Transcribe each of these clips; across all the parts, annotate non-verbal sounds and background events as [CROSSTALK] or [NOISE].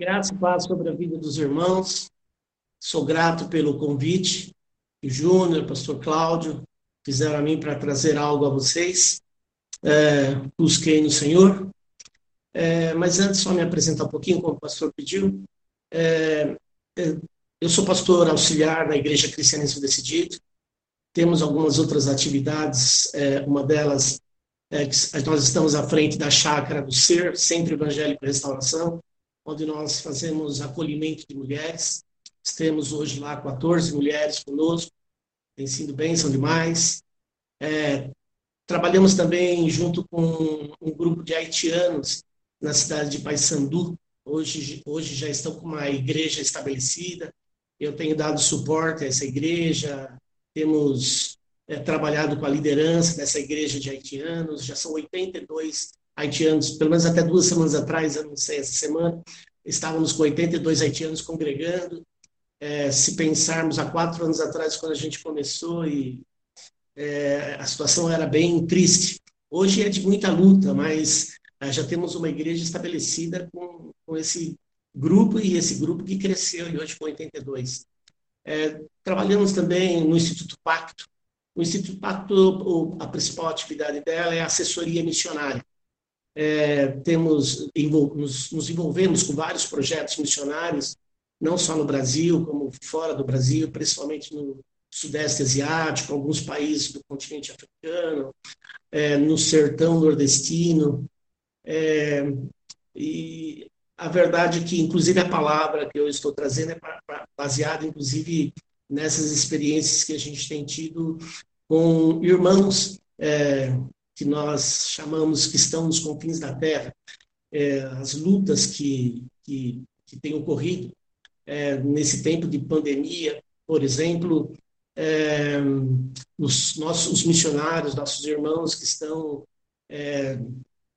Graça e paz sobre a vida dos irmãos. Sou grato pelo convite que o Júnior, pastor Cláudio fizeram a mim para trazer algo a vocês. É, busquei no Senhor. É, mas antes, só me apresentar um pouquinho, como o pastor pediu. É, é eu sou pastor auxiliar na Igreja Cristianismo Decidido. Temos algumas outras atividades, é, uma delas é que nós estamos à frente da chácara do Ser, Centro Evangélico Restauração, onde nós fazemos acolhimento de mulheres. Temos hoje lá 14 mulheres conosco, tem sido bênção demais. É, trabalhamos também junto com um grupo de haitianos na cidade de Paysandu. Hoje, hoje já estão com uma igreja estabelecida. Eu tenho dado suporte a essa igreja. Temos é, trabalhado com a liderança dessa igreja de haitianos. Já são 82 haitianos, pelo menos até duas semanas atrás, eu não sei, essa semana, estávamos com 82 haitianos congregando. É, se pensarmos há quatro anos atrás, quando a gente começou, e é, a situação era bem triste. Hoje é de muita luta, mas é, já temos uma igreja estabelecida com, com esse grupo e esse grupo que cresceu e hoje com 82. É, trabalhamos também no Instituto Pacto. O Instituto Pacto, a principal atividade dela é a assessoria missionária é, temos nos, nos envolvemos com vários projetos missionários, não só no Brasil, como fora do Brasil, principalmente no Sudeste Asiático, alguns países do continente africano, é, no sertão nordestino. É, e a verdade é que, inclusive, a palavra que eu estou trazendo é baseada, inclusive, nessas experiências que a gente tem tido com irmãos é, que nós chamamos que estão nos confins da Terra, é, as lutas que, que, que têm ocorrido é, nesse tempo de pandemia, por exemplo, é, os nossos os missionários, nossos irmãos que estão é,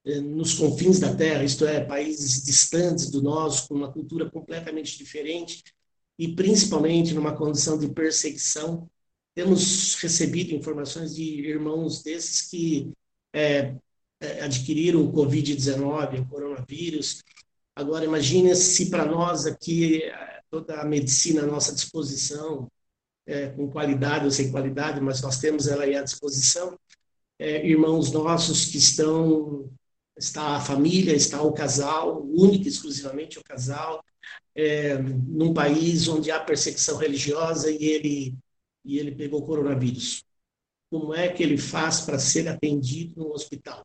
é, nos confins da Terra, isto é, países distantes do nosso, com uma cultura completamente diferente, e principalmente numa condição de perseguição. Temos recebido informações de irmãos desses que é, é, adquiriram o Covid-19, o coronavírus. Agora, imagine se para nós aqui é, toda a medicina à nossa disposição, é, com qualidade ou sem qualidade, mas nós temos ela aí à disposição. É, irmãos nossos que estão, está a família, está o casal, único exclusivamente o casal, é, num país onde há perseguição religiosa e ele, e ele pegou coronavírus como é que ele faz para ser atendido no hospital.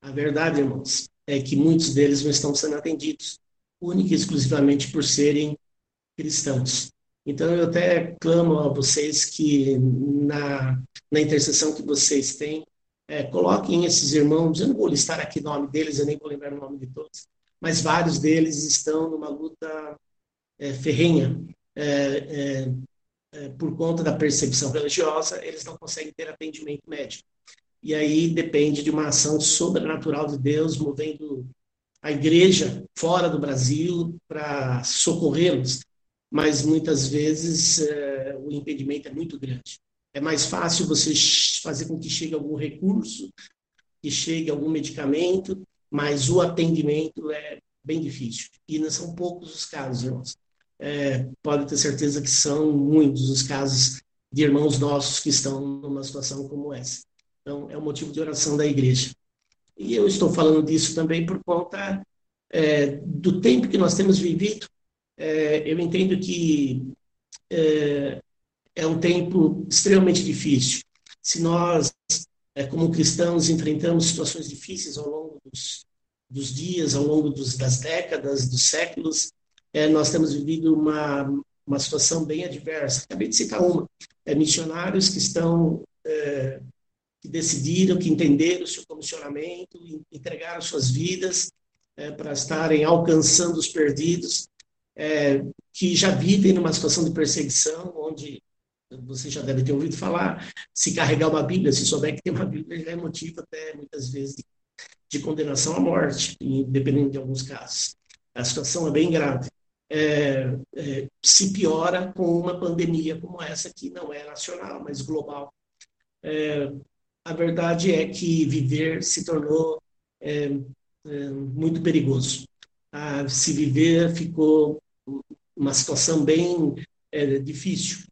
A verdade, irmãos, é que muitos deles não estão sendo atendidos, única e exclusivamente por serem cristãos. Então, eu até clamo a vocês que, na, na intercessão que vocês têm, é, coloquem esses irmãos, eu não vou listar aqui o nome deles, eu nem vou lembrar o nome de todos, mas vários deles estão numa luta é, ferrenha, é, é por conta da perseguição religiosa, eles não conseguem ter atendimento médico. E aí depende de uma ação sobrenatural de Deus movendo a igreja fora do Brasil para socorrê-los, mas muitas vezes é, o impedimento é muito grande. É mais fácil você fazer com que chegue algum recurso, que chegue algum medicamento, mas o atendimento é bem difícil. E não são poucos os casos, irmãos é, pode ter certeza que são muitos os casos de irmãos nossos que estão numa situação como essa. Então, é o motivo de oração da igreja. E eu estou falando disso também por conta é, do tempo que nós temos vivido. É, eu entendo que é, é, um tempo extremamente difícil. Se nós, é, como cristãos, enfrentamos situações difíceis ao longo dos, dos dias, ao longo dos, das décadas, dos séculos, é, nós temos vivido uma, uma situação bem adversa. Acabei de citar uma. É, missionários que estão, é, que decidiram, que entenderam o seu comissionamento, entregaram suas vidas é, para estarem alcançando os perdidos, é, que já vivem numa situação de perseguição, onde você já deve ter ouvido falar, se carregar uma Bíblia, se souber que tem uma Bíblia, já é motivo até muitas vezes de, de condenação à morte, dependendo de alguns casos. A situação é bem grave é, é, se piora com uma pandemia como essa, que não é nacional, mas global. É, a verdade é que viver se tornou é, é, muito perigoso. a se viver ficou uma situação bem é, difícil.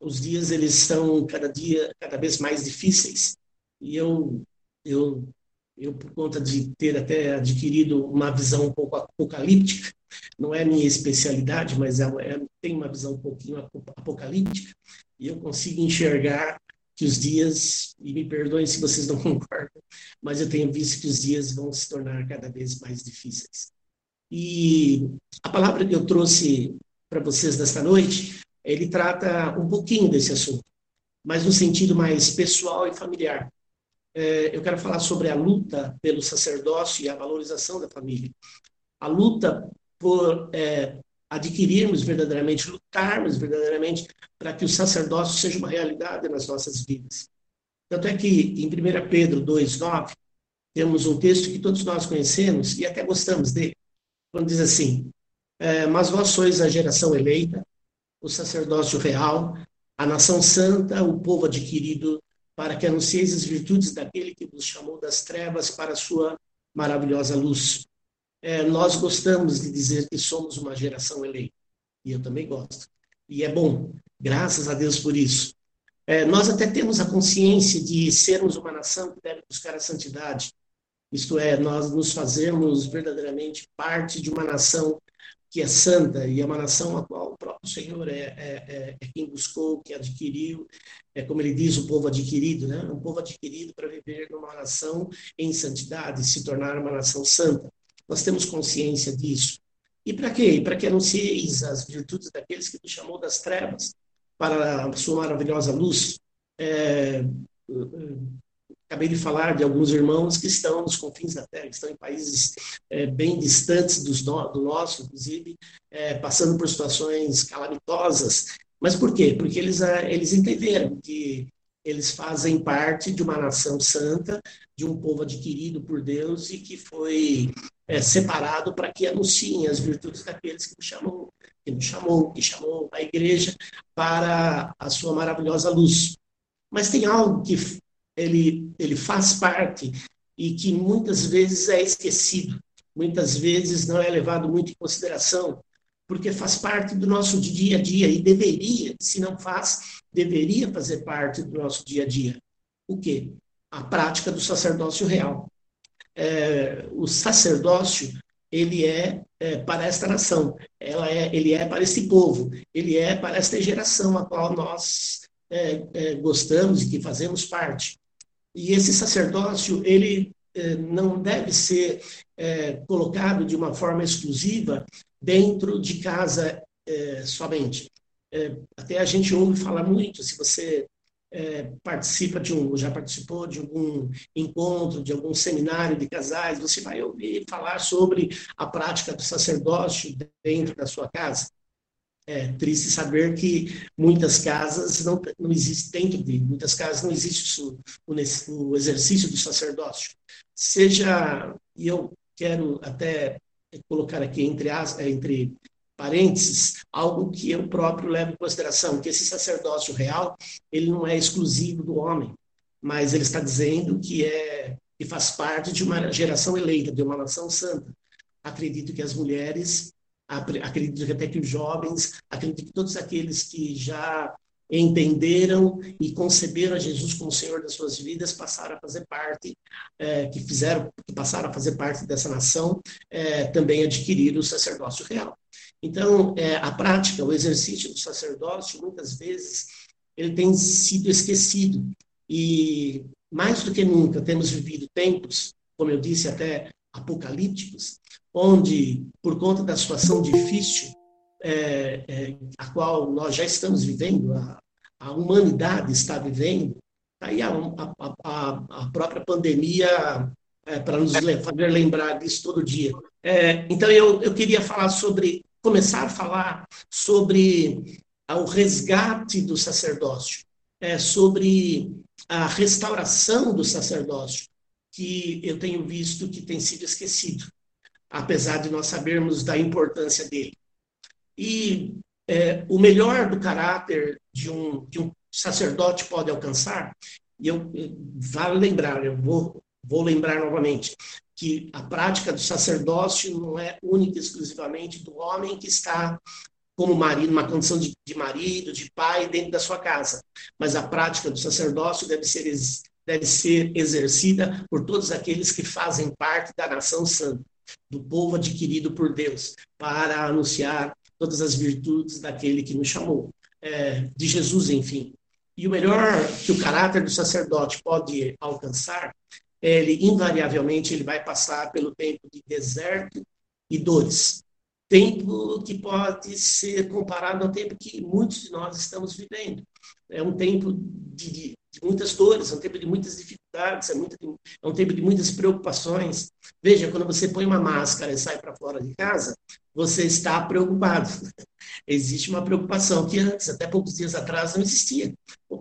Os dias eles estão cada dia cada vez mais difíceis e eu eu eu por conta de ter até adquirido uma visão um pouco apocalíptica, não é minha especialidade, mas é, é, tem uma visão um pouquinho apocalíptica e eu consigo enxergar que os dias, e me perdoem se vocês não [LAUGHS] concordam, mas eu tenho visto que os dias vão se tornar cada vez mais difíceis. E a palavra que eu trouxe para vocês nesta noite, ele trata um pouquinho desse assunto, mas no sentido mais pessoal e familiar. É, eu quero falar sobre a luta pelo sacerdócio e a valorização da família. A luta por é, adquirirmos verdadeiramente, lutarmos verdadeiramente para que o sacerdócio seja uma realidade nas nossas vidas. Tanto é que em 1 Pedro 2,9, temos um texto que todos nós conhecemos e até gostamos dele, quando diz assim: é, Mas vós sois a geração eleita, o sacerdócio real, a nação santa, o povo adquirido, para que anuncieis as virtudes daquele que vos chamou das trevas para a sua maravilhosa luz. É, nós gostamos de dizer que somos uma geração eleita, e eu também gosto. E é bom, graças a Deus por isso. É, nós até temos a consciência de sermos uma nação que deve buscar a santidade, isto é, nós nos fazermos verdadeiramente parte de uma nação que é santa e é uma nação a qual o próprio Senhor é, é, é, é quem buscou, que adquiriu, é como ele diz, o povo adquirido, né? Um povo adquirido para viver numa nação em santidade, se tornar uma nação santa. Nós temos consciência disso. E para quê? Para que anuncieis as virtudes daqueles que te chamou das trevas para a sua maravilhosa luz. É, acabei de falar de alguns irmãos que estão nos confins da terra, que estão em países é, bem distantes dos no, do nosso, inclusive, é, passando por situações calamitosas. Mas por quê? Porque eles, é, eles entenderam que eles fazem parte de uma nação santa, de um povo adquirido por Deus e que foi é, separado para que anunciem as virtudes daqueles que nos chamou, que nos chamou, que chamou a igreja para a sua maravilhosa luz. Mas tem algo que ele, ele faz parte e que muitas vezes é esquecido, muitas vezes não é levado muito em consideração, porque faz parte do nosso dia a dia e deveria, se não faz, deveria fazer parte do nosso dia a dia. O quê? A prática do sacerdócio real é, o sacerdócio ele é, é, para esta nação, ela é, ele é para este povo, ele é para esta geração a qual nós é, é gostamos e que fazemos parte. E esse sacerdócio ele é, não deve ser é, colocado de uma forma exclusiva dentro de casa somente. até a gente ouve falar muito, se você é, participa de um, já participou de algum encontro, de algum seminário de casais, você vai ouvir falar sobre a prática do sacerdócio dentro da sua casa. É triste saber que muitas casas não, não existe dentro de muitas casas não existe o, o, o exercício do sacerdócio. Seja, e eu quero até colocar aqui entre as entre parênteses, algo que eu próprio levo em consideração, que esse sacerdócio real, ele não é exclusivo do homem, mas ele está dizendo que é que faz parte de uma geração eleita, de uma nação santa. Acredito que as mulheres, acredito que até que os jovens, acredito que todos aqueles que já entenderam e conceberam a Jesus como Senhor das suas vidas, passaram a fazer parte, é, que fizeram, que passaram a fazer parte dessa nação, é, também adquiriram o sacerdócio real. Então, é, a prática, o exercício do sacerdócio, muitas vezes, ele tem sido esquecido. E, mais do que nunca, temos vivido tempos, como eu disse, até apocalípticos, onde, por conta da situação difícil é, é, a qual nós já estamos vivendo, a, a humanidade está vivendo, aí a, a, a própria pandemia é, para nos fazer lembrar disso todo dia. É, então, eu, eu queria falar sobre começar a falar sobre o resgate do sacerdócio, é, sobre a restauração do sacerdócio, que eu tenho visto que tem sido esquecido, apesar de nós sabermos da importância dele. E é, o melhor do caráter de um, que um sacerdote pode alcançar, e eu, vale lembrar, eu vou, vou lembrar novamente, que a prática do sacerdócio não é única e exclusivamente do homem que está como marido, uma condição de, de, marido, de pai dentro da sua casa. Mas a prática do sacerdócio deve ser, deve ser exercida por todos aqueles que fazem parte da nação santa, do povo adquirido por Deus, para anunciar todas as virtudes daquele que nos chamou, é, de Jesus, enfim. E o melhor que o caráter do sacerdote pode alcançar, ele invariavelmente ele vai passar pelo tempo de deserto e dores tempo que pode ser comparado ao tempo que muitos de nós estamos vivendo. É um tempo de, de, de muitas dores, é um tempo de muitas dificuldades, é, muito, é, um tempo de muitas preocupações. Veja, quando você põe uma máscara e sai para fora de casa, você está preocupado. Existe uma preocupação que antes, até poucos dias atrás, não existia.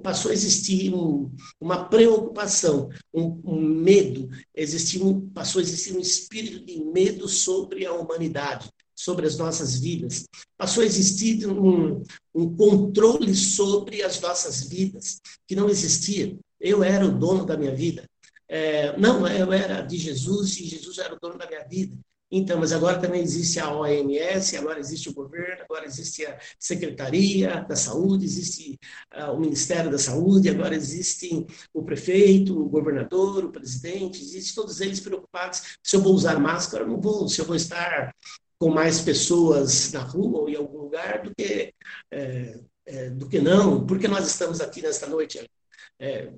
Passou a existir um, uma preocupação, um, um medo, existia um, passou a existir um espírito de medo sobre a humanidade sobre as nossas vidas, passou a existir um, um controle sobre as nossas vidas que não existia. Eu era o dono da minha vida. É, não, eu era de Jesus e Jesus era o dono da minha vida. Então, mas agora também existe a OMS, agora existe o governo, agora existe a Secretaria da Saúde, existe uh, o Ministério da Saúde, agora existe o prefeito, o governador, o presidente, existe todos eles preocupados se eu vou usar máscara ou não vou, se eu vou estar com mais pessoas na rua ou em algum lugar do que, é, é, do que não, porque nós estamos aqui nesta noite é,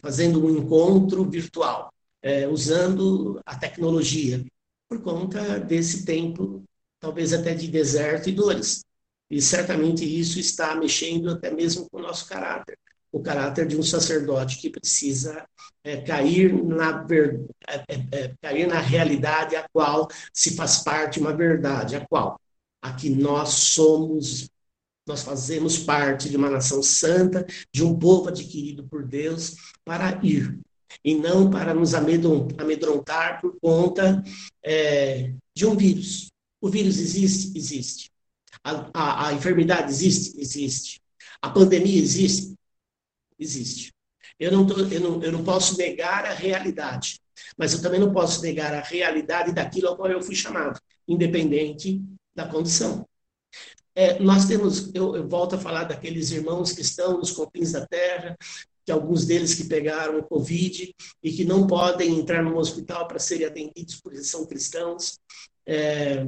fazendo um encontro virtual, usando a tecnologia, por conta desse tempo, talvez até de deserto e dores. E certamente isso está mexendo até mesmo com o nosso caráter o caráter de um sacerdote que precisa é, cair, na ver, é, é, é, cair na realidade a qual se faz parte uma verdade, a qual a que nós somos, nós fazemos parte de uma nação santa, de um povo adquirido por Deus para ir e não para nos amedrontar por conta é, de um vírus. O vírus existe? Existe. A, a, a enfermidade existe? Existe. A pandemia existe? existe. Eu não, tô, eu, não, eu não posso negar a realidade, mas eu também não posso negar a realidade daquilo ao qual eu fui chamado, independente da condição. É, nós temos, eu, eu, volto a falar daqueles irmãos que estão nos confins da terra, que alguns deles que pegaram o Covid e que não podem entrar no hospital para serem atendidos porque são cristãos, é,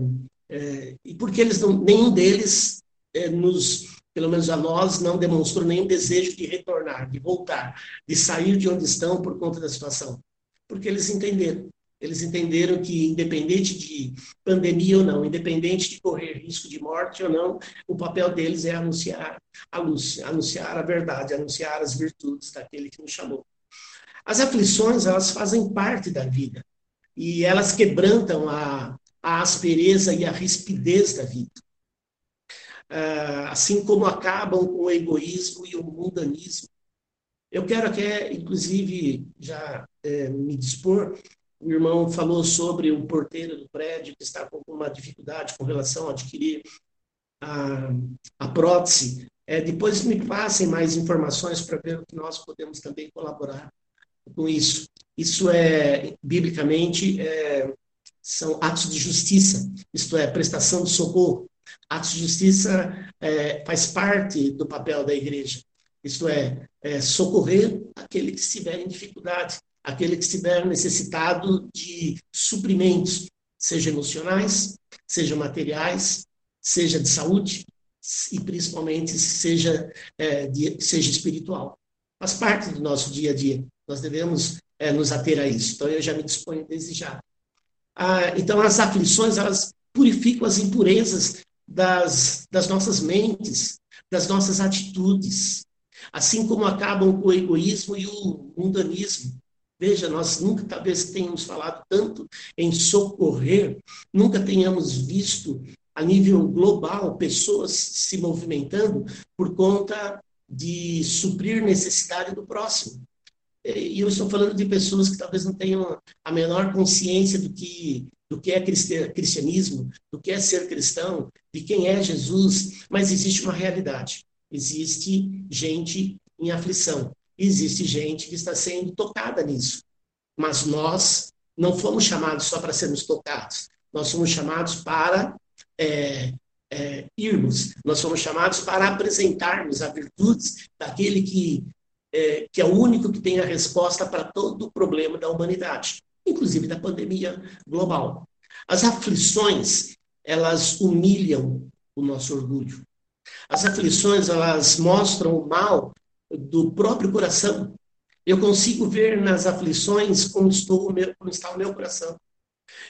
é, e porque eles não, nenhum deles é, nos pelo menos a nós, não demonstrou nenhum desejo de retornar, de voltar, de sair de onde estão por conta da situação. Porque eles entenderam. Eles entenderam que, independente de pandemia ou não, independente de correr risco de morte ou não, o papel deles é anunciar a luz, anunciar a verdade, anunciar as virtudes daquele que nos chamou. As aflições, elas fazem parte da vida. E elas quebrantam a, a aspereza e a rispidez da vida. Ah, assim como acabam com o egoísmo e o mundanismo. Eu quero aqui, inclusive, já é, me dispor. O irmão falou sobre o porteiro do prédio que está com uma dificuldade com relação a adquirir a, a prótese. É, depois me passem mais informações para ver o que nós podemos também colaborar com isso. Isso é, biblicamente, é, são atos de justiça, isto é, prestação de socorro. Atos de justiça é, faz parte do papel da igreja, isto é, é, socorrer aquele que estiver em dificuldade, aquele que estiver necessitado de suprimentos, seja emocionais, seja materiais, seja de saúde e principalmente seja, é, de, seja espiritual. Faz parte do nosso dia a dia. Nós devemos é, nos ater a isso. Então, eu já me disponho desde já. Ah, então, as aflições, elas purificam as impurezas das, das nossas mentes, das nossas atitudes, assim como acabam com o egoísmo e o mundanismo. Veja, nós nunca talvez tenhamos falado tanto em socorrer, nunca tenhamos visto a nível global pessoas se movimentando por conta de suprir necessidade do próximo. E eu estou falando de pessoas que talvez não tenham a menor consciência do que do que é cristianismo, do que é ser cristão, de quem é Jesus, mas existe uma realidade. Existe gente em aflição, existe gente que está sendo tocada nisso. Mas nós não fomos chamados só para sermos tocados, nós fomos chamados para é, é, irmos, nós fomos chamados para apresentarmos as virtudes daquele que é, que é o único que tem a resposta para todo o problema da humanidade, inclusive da pandemia global. As aflições, elas humilham o nosso orgulho. As aflições, elas mostram o mal do próprio coração. Eu consigo ver nas aflições como, estou, como está o meu coração.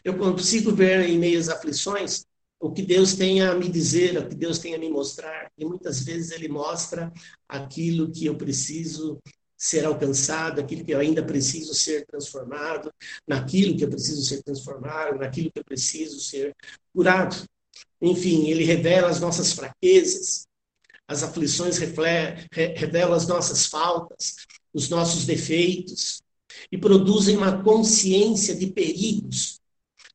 Eu consigo ver em meio às aflições o que Deus tem a me dizer, o que Deus tem a me mostrar. E muitas vezes Ele mostra aquilo que eu preciso ser alcançado, aquilo que eu ainda preciso ser transformado, naquilo que eu preciso ser transformado, naquilo que eu preciso ser curado. Enfim, Ele revela as nossas fraquezas, as aflições revelam as nossas faltas, os nossos defeitos, e produzem uma consciência de perigos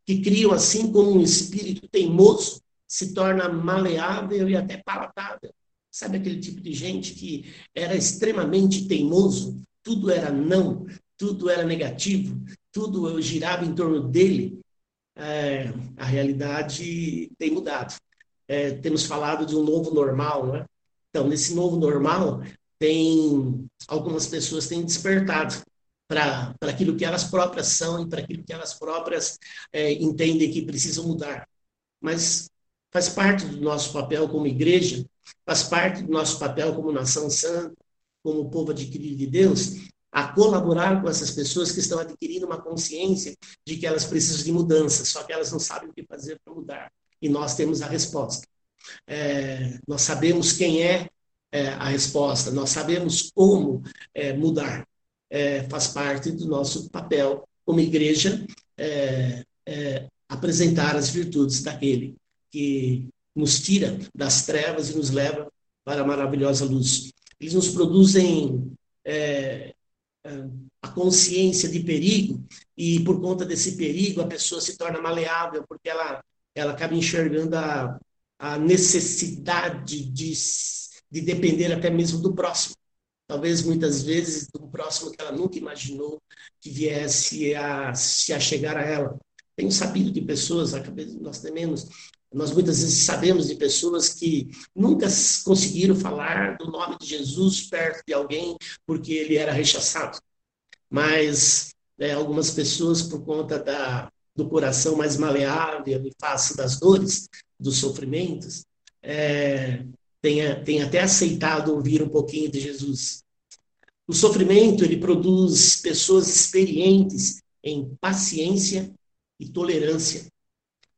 que criam, assim como um espírito teimoso, se torna maleável e até palatável. Sabe aquele tipo de gente que era extremamente teimoso, tudo era não, tudo era negativo, tudo girava em torno dele. É, a realidade tem mudado. É, temos falado de um novo normal, não é? Então, nesse novo normal, tem algumas pessoas têm despertado para aquilo que elas próprias são e para aquilo que elas próprias é, entendem que precisam mudar. Mas faz parte do nosso papel como igreja, faz parte do nosso papel como nação santa, como povo adquirido de Deus, a colaborar com essas pessoas que estão adquirindo uma consciência de que elas precisam de mudança, só que elas não sabem o que fazer para mudar. E nós temos a resposta. É, nós sabemos quem é, é, a resposta, nós sabemos como é, mudar é, faz parte do nosso papel como igreja é, é, apresentar as virtudes daquele que nos tira das trevas e nos leva para a maravilhosa luz. Eles nos produzem a consciência de perigo e por conta desse perigo a pessoa se torna maleável porque ela ela acaba enxergando a, a necessidade de, de depender até mesmo do próximo talvez muitas vezes do próximo que ela nunca imaginou que viesse a se a chegar a ela. Tenho sabido de pessoas, nós tememos, nós muitas vezes sabemos de pessoas que nunca conseguiram falar do nome de Jesus perto de alguém porque ele era rechaçado. Mas né, algumas pessoas, por conta da, do coração mais maleável e face das dores, dos sofrimentos, é, tenha, tenha até aceitado ouvir um pouquinho de Jesus. O sofrimento ele produz pessoas experientes em paciência e tolerância.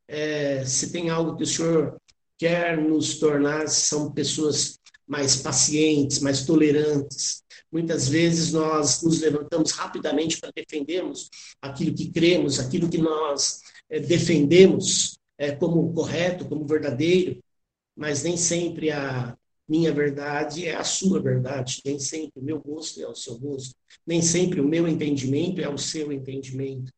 É, se tem algo que o Senhor quer nos tornar, são pessoas mais pacientes, mais tolerantes. Muitas vezes nós nos levantamos rapidamente para defendermos aquilo que cremos, aquilo que nós é, defendemos é, como correto, como verdadeiro mas nem sempre a minha verdade é a sua verdade, nem sempre o meu gosto é o seu gosto, nem sempre o meu entendimento é o seu entendimento.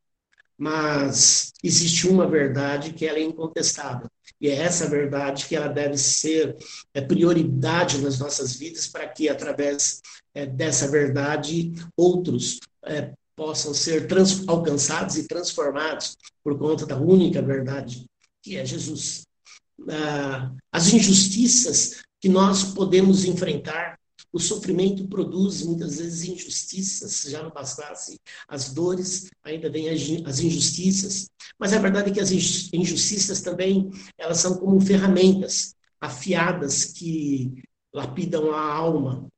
Mas existe uma verdade que ela é incontestável, e é essa verdade que ela deve ser é, prioridade nas nossas vidas para que, através é, dessa verdade, outros é, possam ser alcançados e transformados por conta da única verdade, que é Jesus as injustiças que nós podemos enfrentar. O sofrimento produz muitas vezes injustiças, já não bastasse as dores, ainda vem as injustiças. Mas a verdade é que as injustiças também elas são como ferramentas afiadas que lapidam a alma.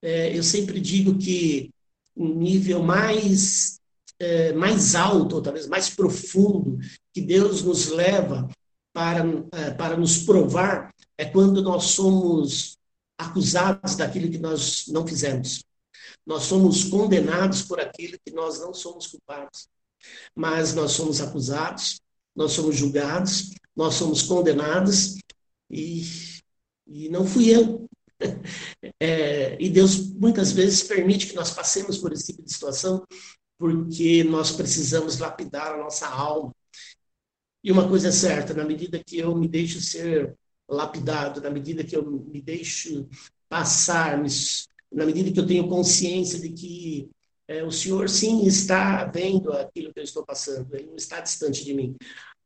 É, eu sempre digo que um nível mais é, mais alto, ou talvez mais profundo, que Deus nos leva para, é, para nos provar é quando nós somos acusados daquilo que nós não fizemos. Nós somos condenados por aquilo que nós não somos culpados. Mas nós somos acusados, nós somos julgados, nós somos condenados e, e não fui eu. [LAUGHS] É, e Deus muitas vezes permite que nós passemos por esse tipo de situação porque nós precisamos lapidar a nossa alma e uma coisa é certa, na medida que eu me deixo ser lapidado, na medida que eu me deixo passar, na medida que eu tenho consciência de que é, o Senhor sim está vendo aquilo que eu estou passando, ele não está distante de mim.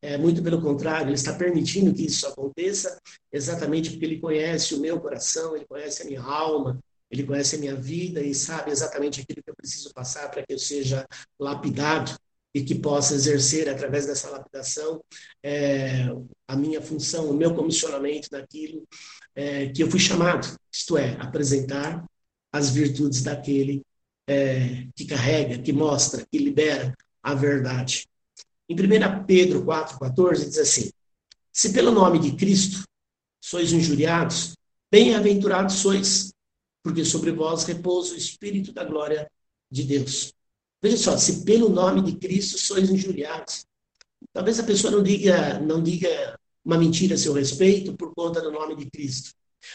É, muito pelo contrário, ele está permitindo que isso aconteça, exatamente porque ele conhece o meu coração, ele conhece a minha alma, ele conhece a minha vida e sabe exatamente aquilo que eu preciso passar para que eu seja lapidado e que possa exercer através dessa lapidação é, a minha função, o meu comissionamento naquilo é, que eu fui chamado, isto é, apresentar as virtudes daquele é, que carrega, que mostra, que libera a verdade. Em 1 Pedro 4,14 diz assim: Se pelo nome de Cristo sois injuriados, bem-aventurados sois, porque sobre vós repousa o Espírito da glória de Deus. Veja só, se pelo nome de Cristo sois injuriados, talvez a pessoa não diga, não diga uma mentira a seu respeito por conta do nome de Cristo.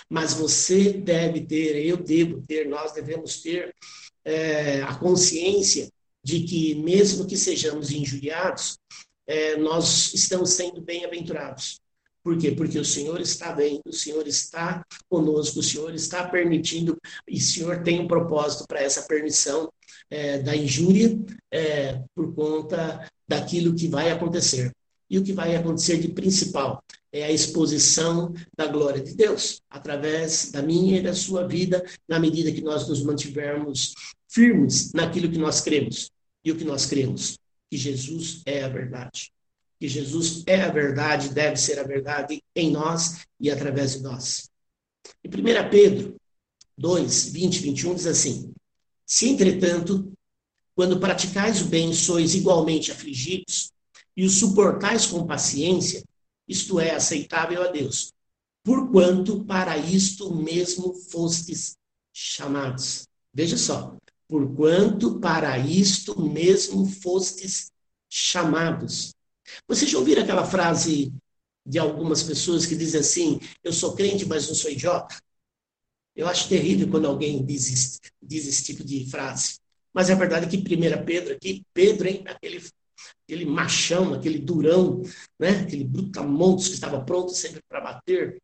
Mas você deve ter, eu devo ter, nós devemos ter é, a consciência de que, mesmo que sejamos injuriados, é, nós estamos sendo bem-aventurados. Por quê? Porque o Senhor está bem, o Senhor está conosco, o Senhor está permitindo, e o Senhor tem um propósito para essa permissão é, da injúria é, por conta daquilo que vai acontecer. E o que vai acontecer de principal é a exposição da glória de Deus, através da minha e da sua vida, na medida que nós nos mantivermos firmes naquilo que nós cremos. E o que nós cremos? Que Jesus é a verdade. Que Jesus é a verdade, deve ser a verdade em nós e através de nós. Em 1 Pedro 2, 20 e 21 diz assim: Se entretanto, quando praticais o bem, sois igualmente afligidos, e o suportais com paciência, isto é aceitável a Deus, porquanto para isto mesmo fostes chamados. Veja só, porquanto para isto mesmo fostes chamados. Vocês já ouviram aquela frase de algumas pessoas que dizem assim: Eu sou crente, mas não sou idiota? Eu acho terrível quando alguém diz, diz esse tipo de frase. Mas é verdade que 1 Pedro aqui, Pedro, hein, aquele, aquele machão, aquele durão, né, aquele brutamontes que estava pronto sempre para bater,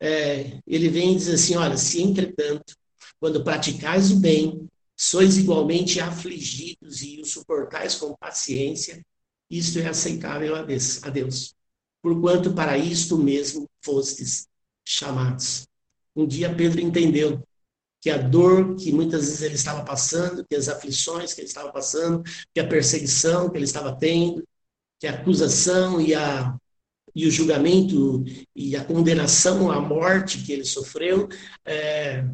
é, ele vem e diz assim: Olha, se entretanto, quando praticais o bem, sois igualmente afligidos e o suportais com paciência, isto é aceitável a Deus. Porquanto para isto mesmo fostes chamados. Um dia Pedro entendeu que a dor que muitas vezes ele estava passando, que as aflições que ele estava passando, que a perseguição que ele estava tendo, que a acusação e, a, e o julgamento e a condenação à morte que ele sofreu, é,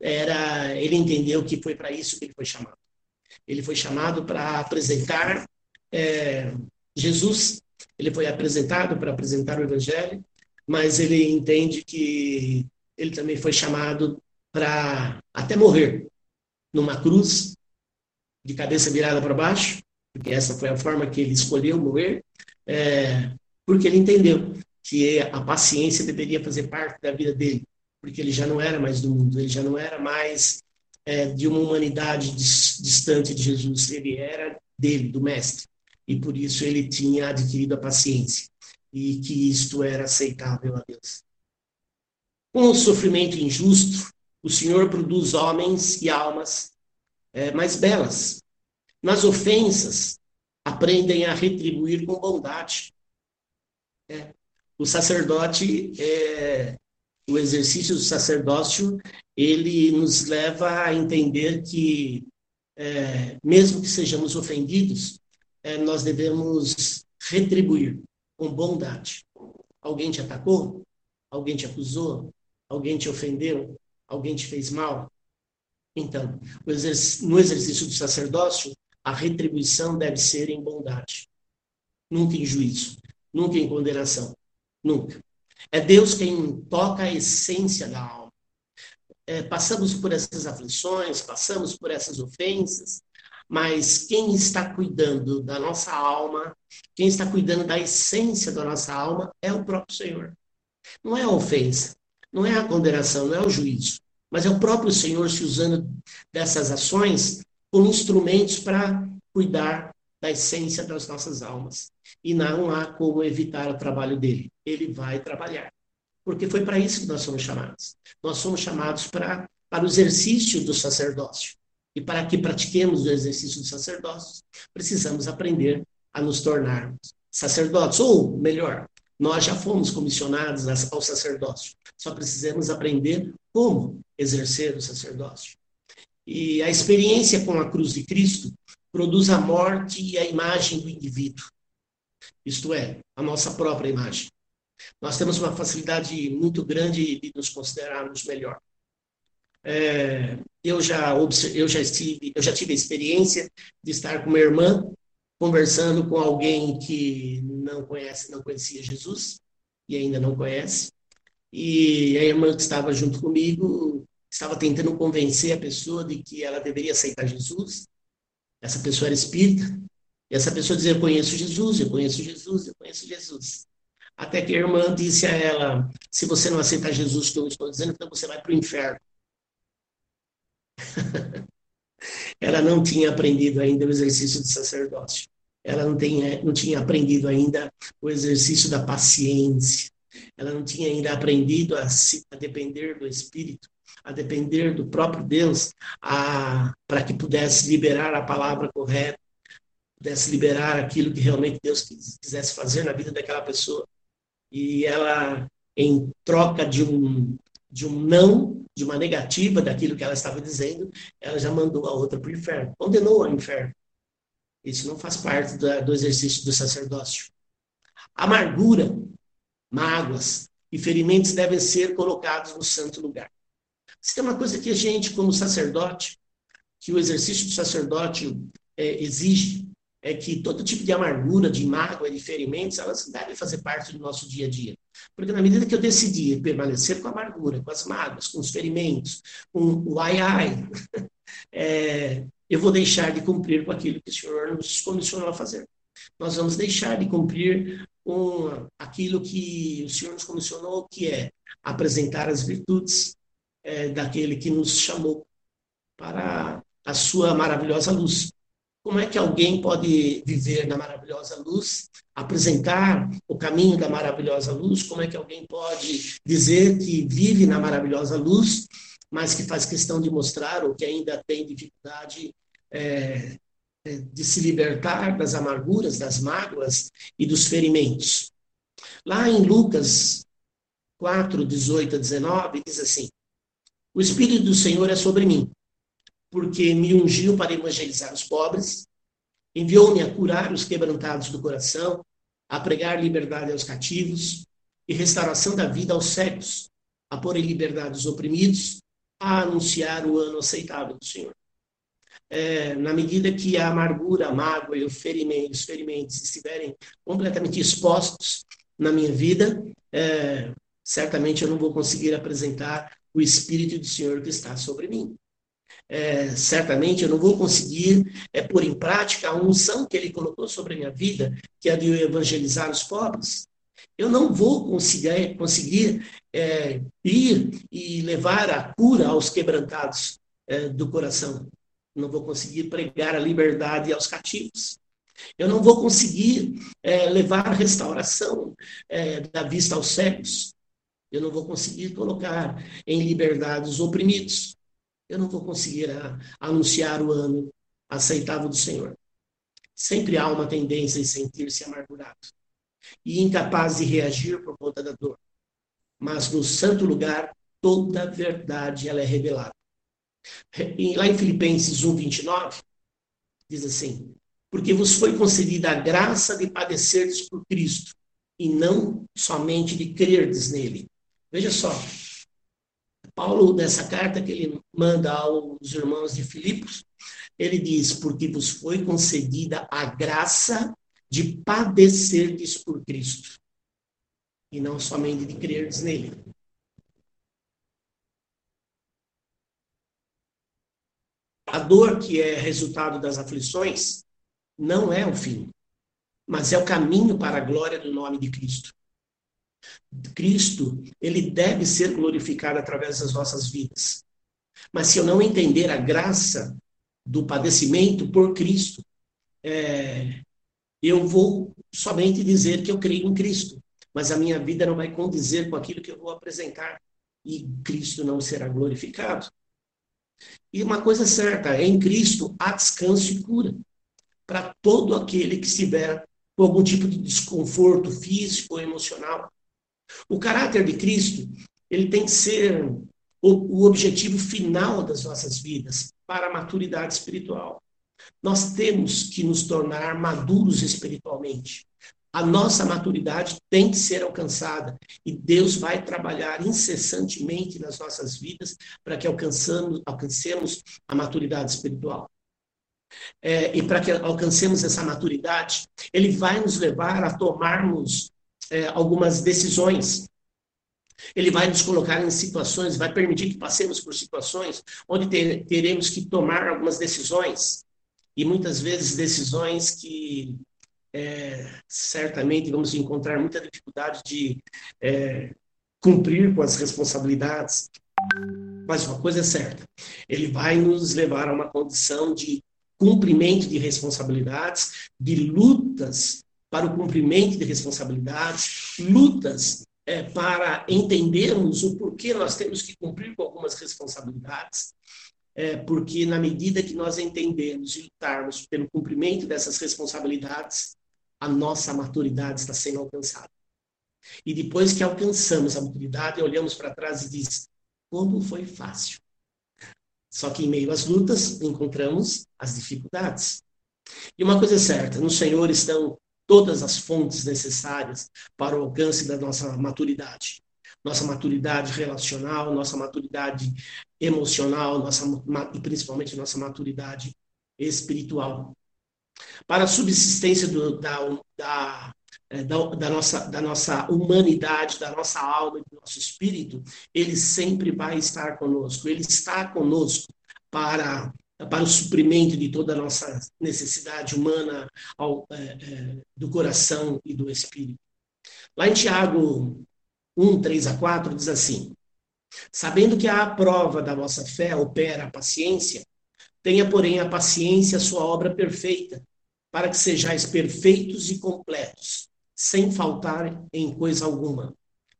era ele entendeu que foi para isso que ele foi chamado. Ele foi chamado para apresentar é, Jesus, ele foi apresentado para apresentar o Evangelho, mas ele entende que ele também foi chamado para até morrer numa cruz, de cabeça virada para baixo, porque essa foi a forma que ele escolheu morrer, é, porque ele entendeu que a paciência deveria fazer parte da vida dele porque ele já não era mais do mundo, ele já não era mais é, de uma humanidade dis, distante de Jesus, ele era dele, do Mestre. E por isso ele tinha adquirido a paciência e que isto era aceitável a Deus. Com o sofrimento injusto, o Senhor produz homens e almas é, mais belas. Nas ofensas, aprendem a retribuir com bondade. É. O sacerdote é, o exercício do sacerdócio ele nos leva a entender que é, mesmo que sejamos ofendidos, é, nós devemos retribuir com bondade. Alguém te atacou? Alguém te acusou? Alguém te ofendeu? Alguém te fez mal? Então, no exercício do sacerdócio, a retribuição deve ser em bondade, nunca em juízo, nunca em condenação, nunca. É Deus quem toca a essência da alma. É, passamos por essas aflições, passamos por essas ofensas, mas quem está cuidando da nossa alma, quem está cuidando da essência da nossa alma é o próprio Senhor. Não é a ofensa, não é a condenação, não é o juízo, mas é o próprio Senhor se usando dessas ações como instrumentos para cuidar da essência das nossas almas. E não há como evitar o trabalho dele ele vai trabalhar. Porque foi para isso que nós somos chamados. Nós somos chamados para, para o exercício do sacerdócio. E para que pratiquemos o exercício do sacerdócio, precisamos aprender a nos tornar sacerdotes. Ou, melhor, nós já fomos comissionados ao sacerdócio. Só precisamos aprender como exercer o sacerdócio. E a experiência com a cruz de Cristo produz a morte e a imagem do indivíduo. Isto é, a nossa própria imagem. Nós temos uma facilidade muito grande de nos considerarmos melhor. É, eu já eu já estive eu já tive a experiência de estar com uma irmã conversando com alguém que não conhece não conhecia Jesus e ainda não conhece. E a irmã que estava junto comigo estava tentando convencer a pessoa de que ela deveria aceitar Jesus. Essa pessoa era espírita. E essa pessoa dizia eu conheço Jesus eu conheço Jesus eu conheço Jesus. Até que a irmã disse a ela se você não aceitar Jesus que eu estou dizendo então você vai para o inferno [LAUGHS] ela não tinha aprendido ainda o exercício de sacerdócio. Ela não, tem, não tinha aprendido ainda o exercício da paciência. Ela não tinha ainda aprendido a, se, a depender do Espírito, a depender do próprio Deus, para que pudesse liberar a palavra correta, pudesse liberar aquilo que realmente Deus quisesse fazer na vida daquela pessoa. E ela, em troca de um, de um não, de uma negativa daquilo que ela estava dizendo, ela já mandou a outra para o inferno, condenou ao inferno. Isso não faz parte do, exercício do sacerdócio. Amargura, mágoas e ferimentos devem ser colocados no santo lugar. Se tem uma coisa que a gente, como sacerdote, que o exercício do sacerdócio é, exige, é que todo tipo de amargura, de mágoa, de ferimentos, elas devem fazer parte do nosso dia a dia. Porque na medida que eu decidir permanecer com a amargura, com as mágoas, com os ferimentos, com o ai ai, [LAUGHS] é, eu vou deixar de cumprir com aquilo que o Senhor nos comissionou a fazer. Nós vamos deixar de cumprir com aquilo que o Senhor nos comissionou, que é apresentar as virtudes é, daquele que nos chamou para a sua maravilhosa luz. Como é que alguém pode viver na maravilhosa luz, apresentar o caminho da maravilhosa luz? Como é que alguém pode dizer que vive na maravilhosa luz, mas que faz questão de mostrar ou que ainda tem dificuldade é, é de se libertar das amarguras, das mágoas e dos ferimentos? Lá em Lucas 4, 18 a 19, diz assim: O Espírito do Senhor é sobre mim porque me ungiu para evangelizar os pobres, enviou-me a curar os quebrantados do coração, a pregar liberdade aos cativos e restauração da vida aos cegos, a pôr em liberdade os oprimidos, a anunciar o ano aceitável do Senhor. É, na medida que a amargura, a mágoa e o ferimento, os ferimentos estiverem completamente expostos na minha vida, é, certamente eu não vou conseguir apresentar o Espírito do Senhor que está sobre mim é, certamente eu não vou conseguir é, pôr em prática a unção que ele colocou sobre a minha vida, que é de evangelizar os pobres. Eu não vou conseguir, conseguir é, ir e levar a cura aos quebrantados é, do coração. Não vou conseguir pregar a liberdade aos cativos. Eu não vou conseguir é, levar a restauração é, da vista aos cegos. Eu não vou conseguir colocar em liberdade os oprimidos eu não vou conseguir ah, anunciar o ano aceitável do Senhor. Sempre há uma tendência em sentir-se amargurado e incapaz de reagir por conta da dor. Mas no santo lugar, toda a verdade ela é revelada. Lá em Filipenses 1, 29, diz assim: Porque vos foi concedida a graça de padecerdes por Cristo, e não somente de crerdes nele. Veja só, Paulo, nessa carta que ele manda aos irmãos de Filipos, ele diz: Porque vos foi concedida a graça de padecerdes por Cristo, e não somente de crerdes nele. A dor que é resultado das aflições não é o fim, mas é o caminho para a glória do nome de Cristo. Cristo, ele deve ser glorificado através das nossas vidas. Mas se eu não entender a graça do padecimento por Cristo, é, eu vou somente dizer que eu creio em Cristo, mas a minha vida não vai condizer com aquilo que eu vou apresentar e Cristo não será glorificado. E uma coisa certa, em Cristo há descanso e cura para todo aquele que estiver com algum tipo de desconforto físico ou emocional. O caráter de Cristo, ele tem que ser o, o objetivo final das nossas vidas para a maturidade espiritual. Nós temos que nos tornar maduros espiritualmente. A nossa maturidade tem que ser alcançada e Deus vai trabalhar incessantemente nas nossas vidas para que alcançamos, alcancemos a maturidade espiritual. É, e para que alcancemos essa maturidade, Ele vai nos levar a tomarmos é, algumas decisões. Ele vai nos colocar em situações, vai permitir que passemos por situações onde ter, teremos que tomar algumas decisões. E muitas vezes decisões que é, certamente vamos encontrar muita dificuldade de é, cumprir com as responsabilidades. Mas uma coisa é certa, ele vai nos levar a uma condição de cumprimento de responsabilidades, de lutas para o cumprimento de responsabilidades, lutas é, para entendermos o porquê nós temos que cumprir com algumas responsabilidades, é, porque na medida que nós entendemos e lutarmos pelo cumprimento dessas responsabilidades, a nossa maturidade está sendo alcançada. E depois que alcançamos a maturidade, olhamos para trás e diz: como foi fácil. Só que em meio às lutas encontramos as dificuldades. E uma coisa é certa: no Senhor estão todas as fontes necessárias para o alcance da nossa maturidade. Nossa maturidade relacional, nossa maturidade emocional, nossa, e principalmente nossa maturidade espiritual. Para a subsistência do, da, da, é, da, da, nossa, da nossa humanidade, da nossa alma, do nosso espírito, ele sempre vai estar conosco. Ele está conosco para para o suprimento de toda a nossa necessidade humana ao, é, é, do coração e do espírito. Lá em Tiago 1, 3 a 4, diz assim: Sabendo que a prova da vossa fé opera a paciência, Tenha, porém, a paciência, a sua obra perfeita, para que sejais perfeitos e completos, sem faltar em coisa alguma.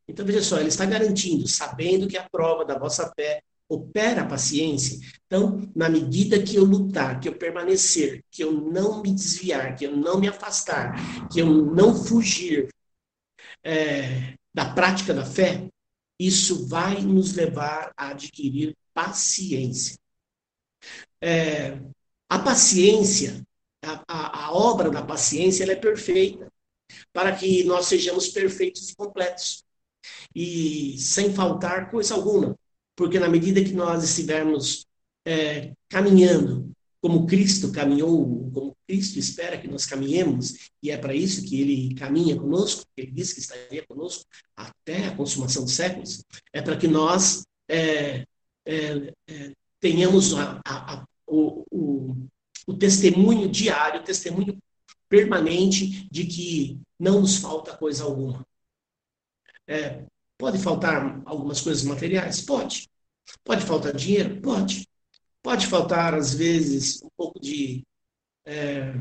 Então, veja só, ele está garantindo, sabendo que a prova da vossa fé opera a paciência. Então, na medida que eu lutar, que eu permanecer, que eu não me desviar, que eu não me afastar, que eu não fugir é, da prática da fé, isso vai nos levar a adquirir paciência. É, a paciência, a, a, a, obra da paciência, ela é perfeita, para que nós sejamos perfeitos e completos, e sem faltar coisa alguma, porque na medida que nós estivermos é, caminhando como Cristo caminhou, como Cristo espera que nós caminhemos, e é para isso que ele caminha conosco, ele disse que estaria conosco até a consumação dos séculos, é para que nós é, é, é tenhamos a, a, o, o, o testemunho diário, o testemunho permanente de que não nos falta coisa alguma. É, pode faltar algumas coisas materiais? Pode. Pode faltar dinheiro? Pode. Pode faltar, às vezes, um pouco de, é,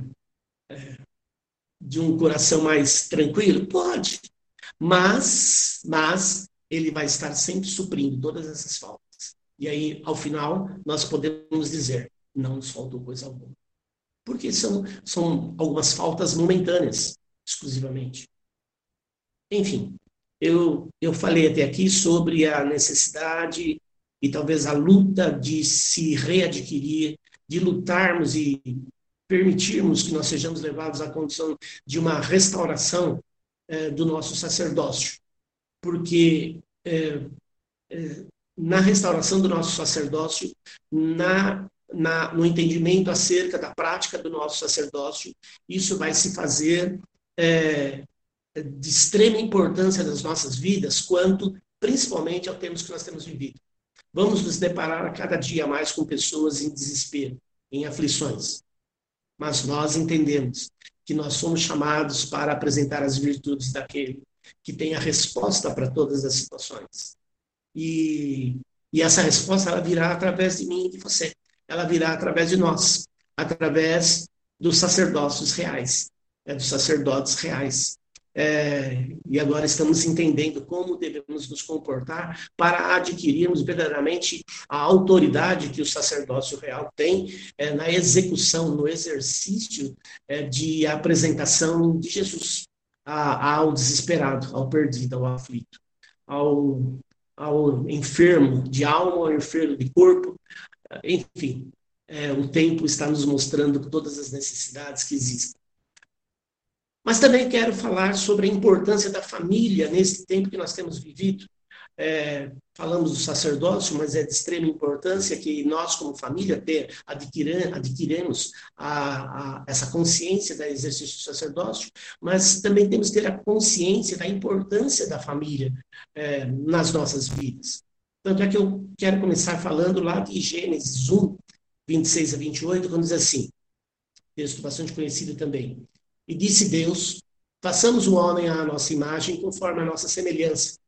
é, de um coração mais tranquilo? Pode. Mas, mas ele vai estar sempre suprindo todas essas faltas. E aí, ao final, nós podemos dizer: não nos faltou coisa alguma. Porque são, são algumas faltas momentâneas, exclusivamente. Enfim, eu, eu falei até aqui sobre a necessidade e talvez a luta de se readquirir, de lutarmos e permitirmos que nós sejamos levados à condição de uma restauração é, do nosso sacerdócio. Porque é, é, na restauração do nosso sacerdócio, na, na, no entendimento acerca da prática do nosso sacerdócio, isso vai se fazer de extrema importância nas nossas vidas, quanto principalmente ao tempo que nós temos vivido. Vamos nos deparar a cada dia mais com pessoas em desespero, em aflições. Mas nós entendemos que nós somos chamados para apresentar as virtudes daquele que tem a resposta para todas as situações. E, e essa resposta ela virá através de mim e de você. Ela virá através de nós, através dos sacerdócios reais, né, dos sacerdotes reais. É, e agora estamos entendendo como devemos nos comportar para adquirirmos verdadeiramente a autoridade que o sacerdócio real tem é, na execução, no exercício é, de apresentação de Jesus a, ao desesperado, ao perdido, ao aflito, ao, ao enfermo de alma, ao enfermo de corpo, enfim. É, o tempo está nos mostrando todas as necessidades que existem. Mas também quero falar sobre a importância da família nesse tempo que nós temos vivido. É, falamos do sacerdócio, mas é de extrema importância que nós, como família, ter, adquiremos a, a, essa consciência do exercício do sacerdócio, mas também temos que ter a consciência da importância da família é, nas nossas vidas. Tanto é que eu quero começar falando lá de Gênesis 1, 26 a 28, quando diz assim, texto bastante conhecido também. E disse Deus: façamos o homem à nossa imagem, conforme a nossa semelhança,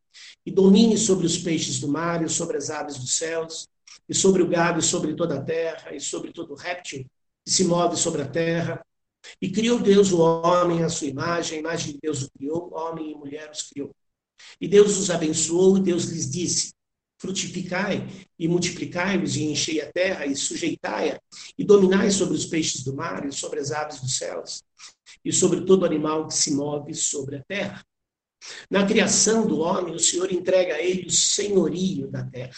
e domine sobre os peixes do mar, e sobre as aves dos céus, e sobre o gado, e sobre toda a terra, e sobre todo réptil que se move sobre a terra. E criou Deus o homem à sua imagem, a imagem de Deus o criou, homem e mulher os criou. E Deus os abençoou, e Deus lhes disse: frutificai e multiplicai-vos e enchei a terra e sujeitai-a e dominai sobre os peixes do mar e sobre as aves dos céus e sobre todo animal que se move sobre a terra. Na criação do homem, o Senhor entrega a ele o senhorio da terra.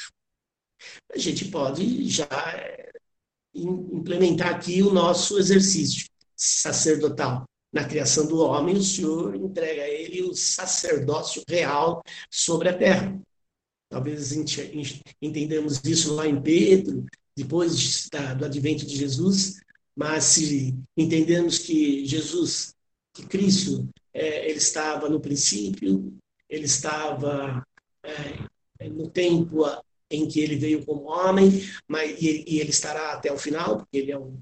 A gente pode já eh, implementar aqui o nosso exercício sacerdotal. Na criação do homem, o Senhor entrega a ele o sacerdócio real sobre a terra. Talvez entendamos isso lá em Pedro, depois do advento de Jesus, mas se entendemos que Jesus, que Cristo, é, ele estava no princípio, ele estava é, no tempo em que ele veio como homem, mas, e ele estará até o final, porque ele é o,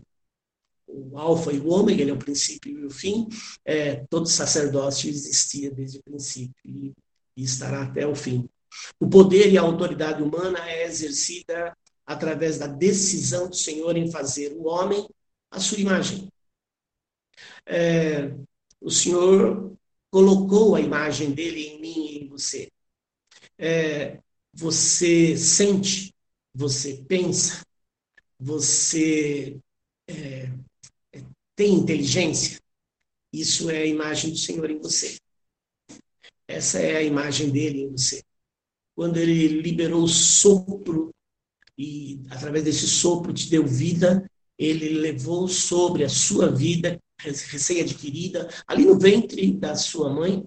o alfa e o ômega, ele é o princípio e o fim, é, todo sacerdócio existia desde o princípio e, e estará até o fim. O poder e a autoridade humana é exercida através da decisão do Senhor em fazer o homem a sua imagem. É, o Senhor colocou a imagem dele em mim e em você. É, você sente, você pensa, você é, tem inteligência. Isso é a imagem do Senhor em você. Essa é a imagem dele em você quando ele liberou o sopro e através desse sopro te deu vida, ele levou sobre a sua vida recém-adquirida, ali no ventre da sua mãe,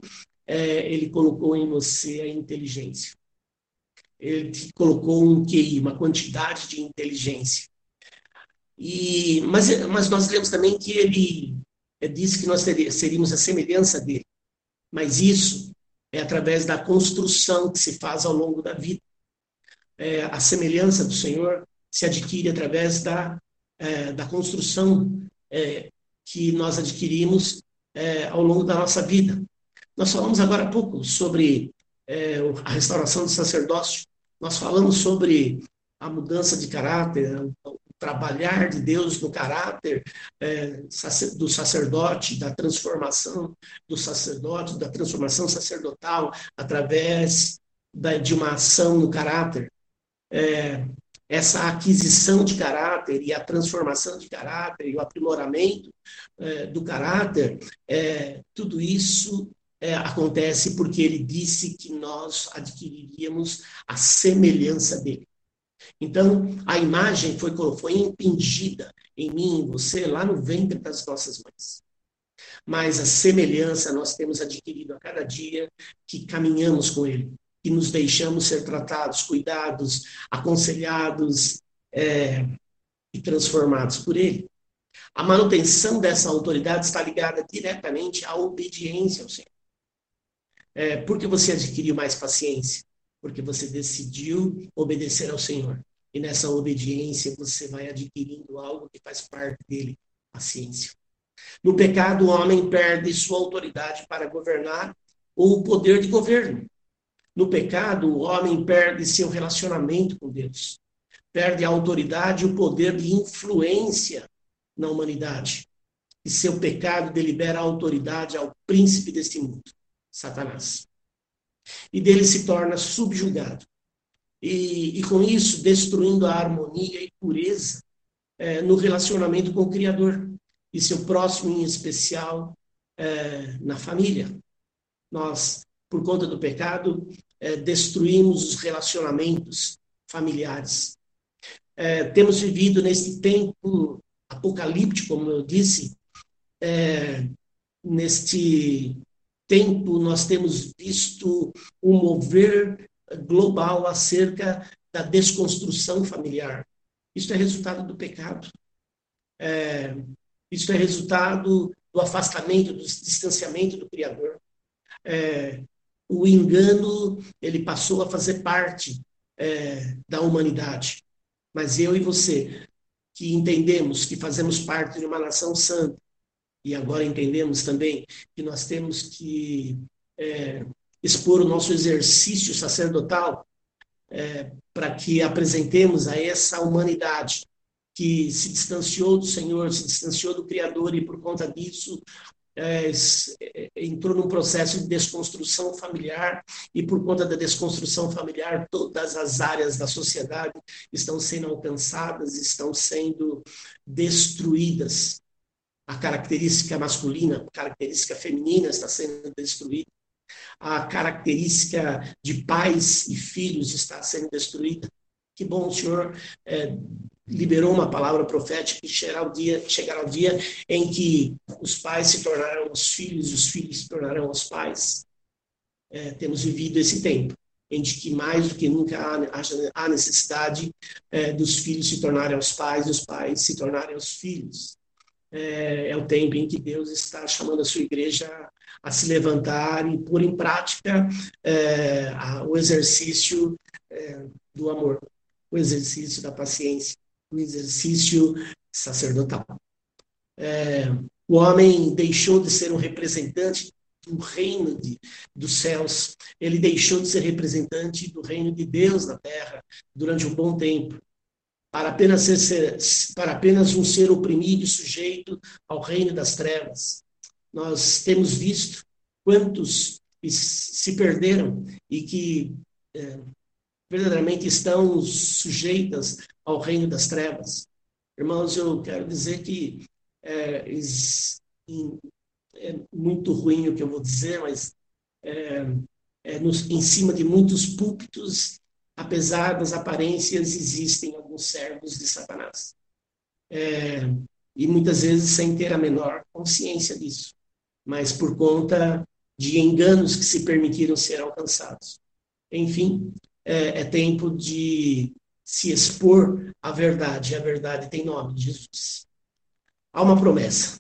é, ele colocou em você a inteligência. Ele te colocou um QI, uma quantidade de inteligência. E, mas, mas nós lemos também que ele é, disse que nós seríamos a semelhança dele. Mas isso é através da construção que se faz ao longo da vida. É, a semelhança do Senhor se adquire através da, é, da construção é, que nós adquirimos é, ao longo da nossa vida. Nós falamos agora há pouco sobre é, a restauração do sacerdócio, nós falamos sobre a mudança de caráter, trabalhar de Deus no caráter é, do sacerdote, da transformação do sacerdote, da transformação sacerdotal através da, de uma ação no caráter. É, essa aquisição de caráter e a transformação de caráter e o aprimoramento é, do caráter, é, tudo isso é, acontece porque ele disse que nós adquiriríamos a semelhança dele. Então, a imagem foi, foi impingida em mim, em você, lá no ventre das nossas mães. Mas a semelhança nós temos adquirido a cada dia que caminhamos com Ele, que nos deixamos ser tratados, cuidados, aconselhados é, e transformados por Ele. A manutenção dessa autoridade está ligada diretamente à obediência ao Senhor. É, por que você adquiriu mais paciência? Porque você decidiu obedecer ao Senhor. E nessa obediência você vai adquirindo algo que faz parte dele, a ciência. No pecado, o homem perde sua autoridade para governar ou o poder de governo. No pecado, o homem perde seu relacionamento com Deus. Perde a autoridade e o poder de influência na humanidade. E seu pecado delibera a autoridade ao príncipe deste mundo. Satanás. E dele se torna subjugado. E, e com isso, destruindo a harmonia e pureza é, no relacionamento com o Criador e seu próximo, em especial, é, na família. Nós, por conta do pecado, é, destruímos os relacionamentos familiares. É, temos vivido nesse tempo apocalíptico, como eu disse, é, neste tempo nós temos visto um mover global acerca da desconstrução familiar. Isso é resultado do pecado. É, isso é resultado do afastamento, do distanciamento do Criador. É, o engano ele passou a fazer parte é, da humanidade. Mas eu e você, que entendemos que fazemos parte de uma nação santa, e agora entendemos também que nós temos que é, expor o nosso exercício sacerdotal é, para que apresentemos a essa humanidade que se distanciou do Senhor, se distanciou do Criador e por conta disso é, é, entrou num processo de desconstrução familiar e por conta da desconstrução familiar todas as áreas da sociedade estão sendo alcançadas, estão sendo destruídas. A característica masculina, a característica feminina está sendo destruída. A característica de pais e filhos está sendo destruída. Que bom o Senhor é, liberou uma palavra profética que chegará o dia, chegará o dia em que os pais se tornarão os filhos e os filhos se tornarão os pais. É, temos vivido esse tempo em que mais do que nunca há, necessidade é, dos filhos se tornarem os pais e os pais se tornarem os filhos. É, é, o tempo em que Deus está chamando a sua igreja a se levantar e pôr em prática é, a, o exercício é, do amor, o exercício da paciência, o exercício sacerdotal. É, o homem deixou de ser um representante do reino de, dos céus, ele deixou de ser representante do reino de Deus na terra durante um bom tempo, para apenas, ser, para apenas um ser oprimido e sujeito ao reino das trevas. Nós temos visto quantos se perderam e que é, verdadeiramente estão sujeitas ao reino das trevas. Irmãos, eu quero dizer que é, é muito ruim o que eu vou dizer, mas é, é nos, em cima de muitos púlpitos, apesar das aparências, existem alguns servos de Satanás. É, e muitas vezes sem ter a menor consciência disso, mas por conta de enganos que se permitiram ser alcançados. Enfim, é, é tempo de se expor à verdade. A verdade tem nome, Jesus. Há uma promessa.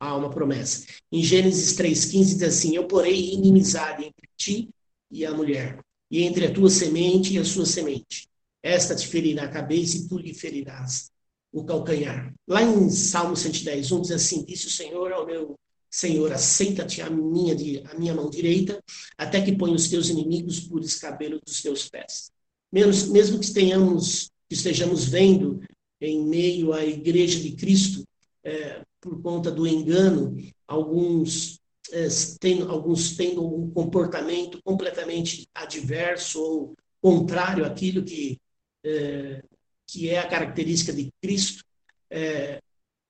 Há uma promessa. Em Gênesis 3,15 diz assim: Eu porei inimizade entre ti e a mulher, e entre a tua semente e a sua semente. Esta te ferirá a cabeça e tu lhe ferirás o calcanhar. Lá em Salmo 110, 1 diz assim: Disse o Senhor ao meu Senhor, aceita-te a minha, a minha mão direita, até que ponha os teus inimigos por escabelo dos teus pés. Mesmo, mesmo que, tenhamos, que estejamos vendo em meio à igreja de Cristo, é, por conta do engano, alguns, é, tendo, alguns tendo um comportamento completamente adverso ou contrário àquilo que, que é a característica de Cristo, é,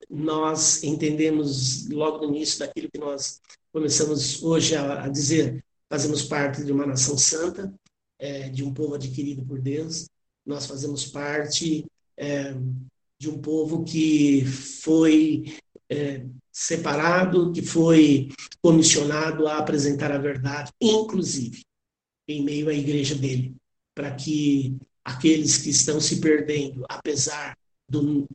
nós entendemos logo no início daquilo que nós começamos hoje a, a dizer, fazemos parte de uma nação santa, é, de um povo adquirido por Deus, nós fazemos parte é, de um povo que foi separado, que foi comissionado a apresentar a verdade, inclusive em meio à igreja dele, para que aqueles que estão se perdendo, apesar do,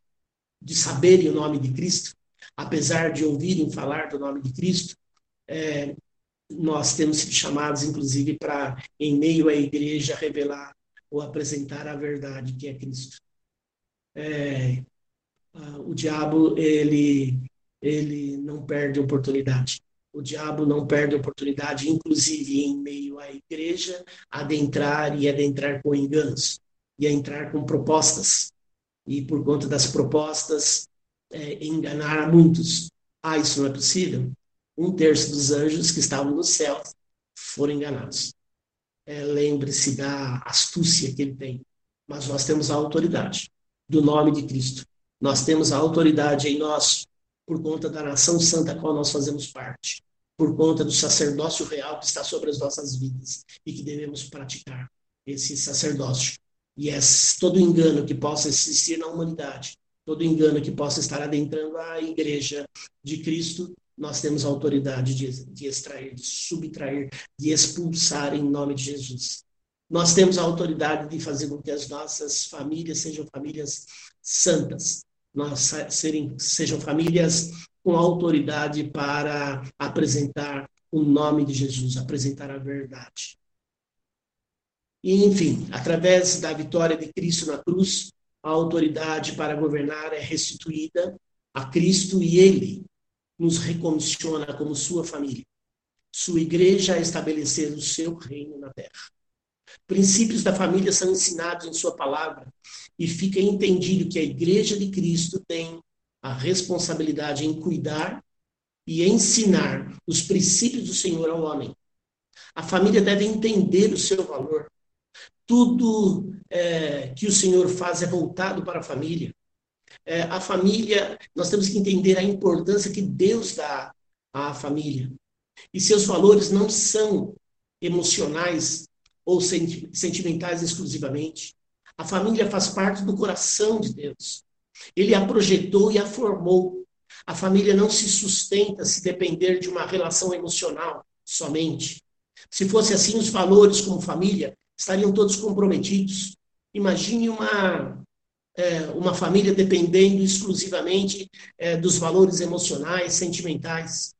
de saberem o nome de Cristo, apesar de ouvirem falar do nome de Cristo, é, nós temos sido chamados, inclusive, para, em meio à igreja, revelar ou apresentar a verdade que é Cristo. É, o diabo, ele, ele não perde oportunidade. O diabo não perde oportunidade, inclusive em meio à igreja, adentrar e adentrar com enganos, e a entrar com propostas e por conta das propostas é, enganar a muitos. Ah, isso não é possível? Um terço dos anjos que estavam no céu foram enganados. É, Lembre-se da astúcia que ele tem. Mas nós temos a autoridade do nome de Cristo. Nós temos a autoridade em nós por conta da nação santa a qual nós fazemos parte, por conta do sacerdócio real que está sobre as nossas vidas e que devemos praticar esse sacerdócio. E é todo engano que possa existir na humanidade, todo engano que possa estar adentrando a igreja de Cristo, nós temos a autoridade de, de extrair, de subtrair, de expulsar em nome de Jesus. Nós temos a autoridade de fazer com que as nossas famílias sejam famílias santas, nós serem, sejam famílias com autoridade para apresentar o nome de Jesus, apresentar a verdade. E, enfim, através da vitória de Cristo na cruz, a autoridade para governar é restituída a Cristo e Ele nos recomissiona como sua família, sua igreja a estabelecer o seu reino na terra. Princípios da família são ensinados em Sua palavra e fica entendido que a Igreja de Cristo tem a responsabilidade em cuidar e ensinar os princípios do Senhor ao homem. A família deve entender o seu valor. Tudo é, que o Senhor faz é voltado para a família. É, a família, nós temos que entender a importância que Deus dá à família. E seus valores não são emocionais, ou sentimentais exclusivamente. A família faz parte do coração de Deus. Ele a projetou e a formou. A família não se sustenta se depender de uma relação emocional somente. Se fosse assim, os valores como família estariam todos comprometidos. Imagine uma, é, uma família dependendo exclusivamente é, dos valores emocionais, sentimentais,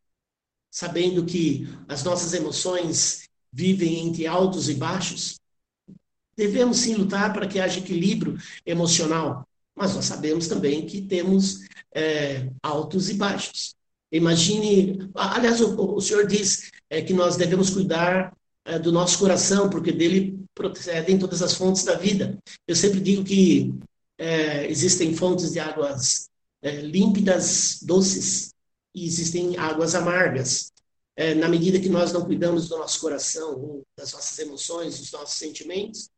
sabendo que as nossas emoções vivem entre altos e baixos. Devemos sim lutar para que haja equilíbrio emocional, mas nós sabemos também que temos é, altos e baixos. Imagine, aliás, o, o senhor diz é, que nós devemos cuidar é, do nosso coração, porque dele procedem todas as fontes da vida. Eu sempre digo que é, existem fontes de águas é, límpidas, doces, e existem águas amargas é, na medida que nós não cuidamos do nosso coração, das nossas emoções, dos nossos sentimentos,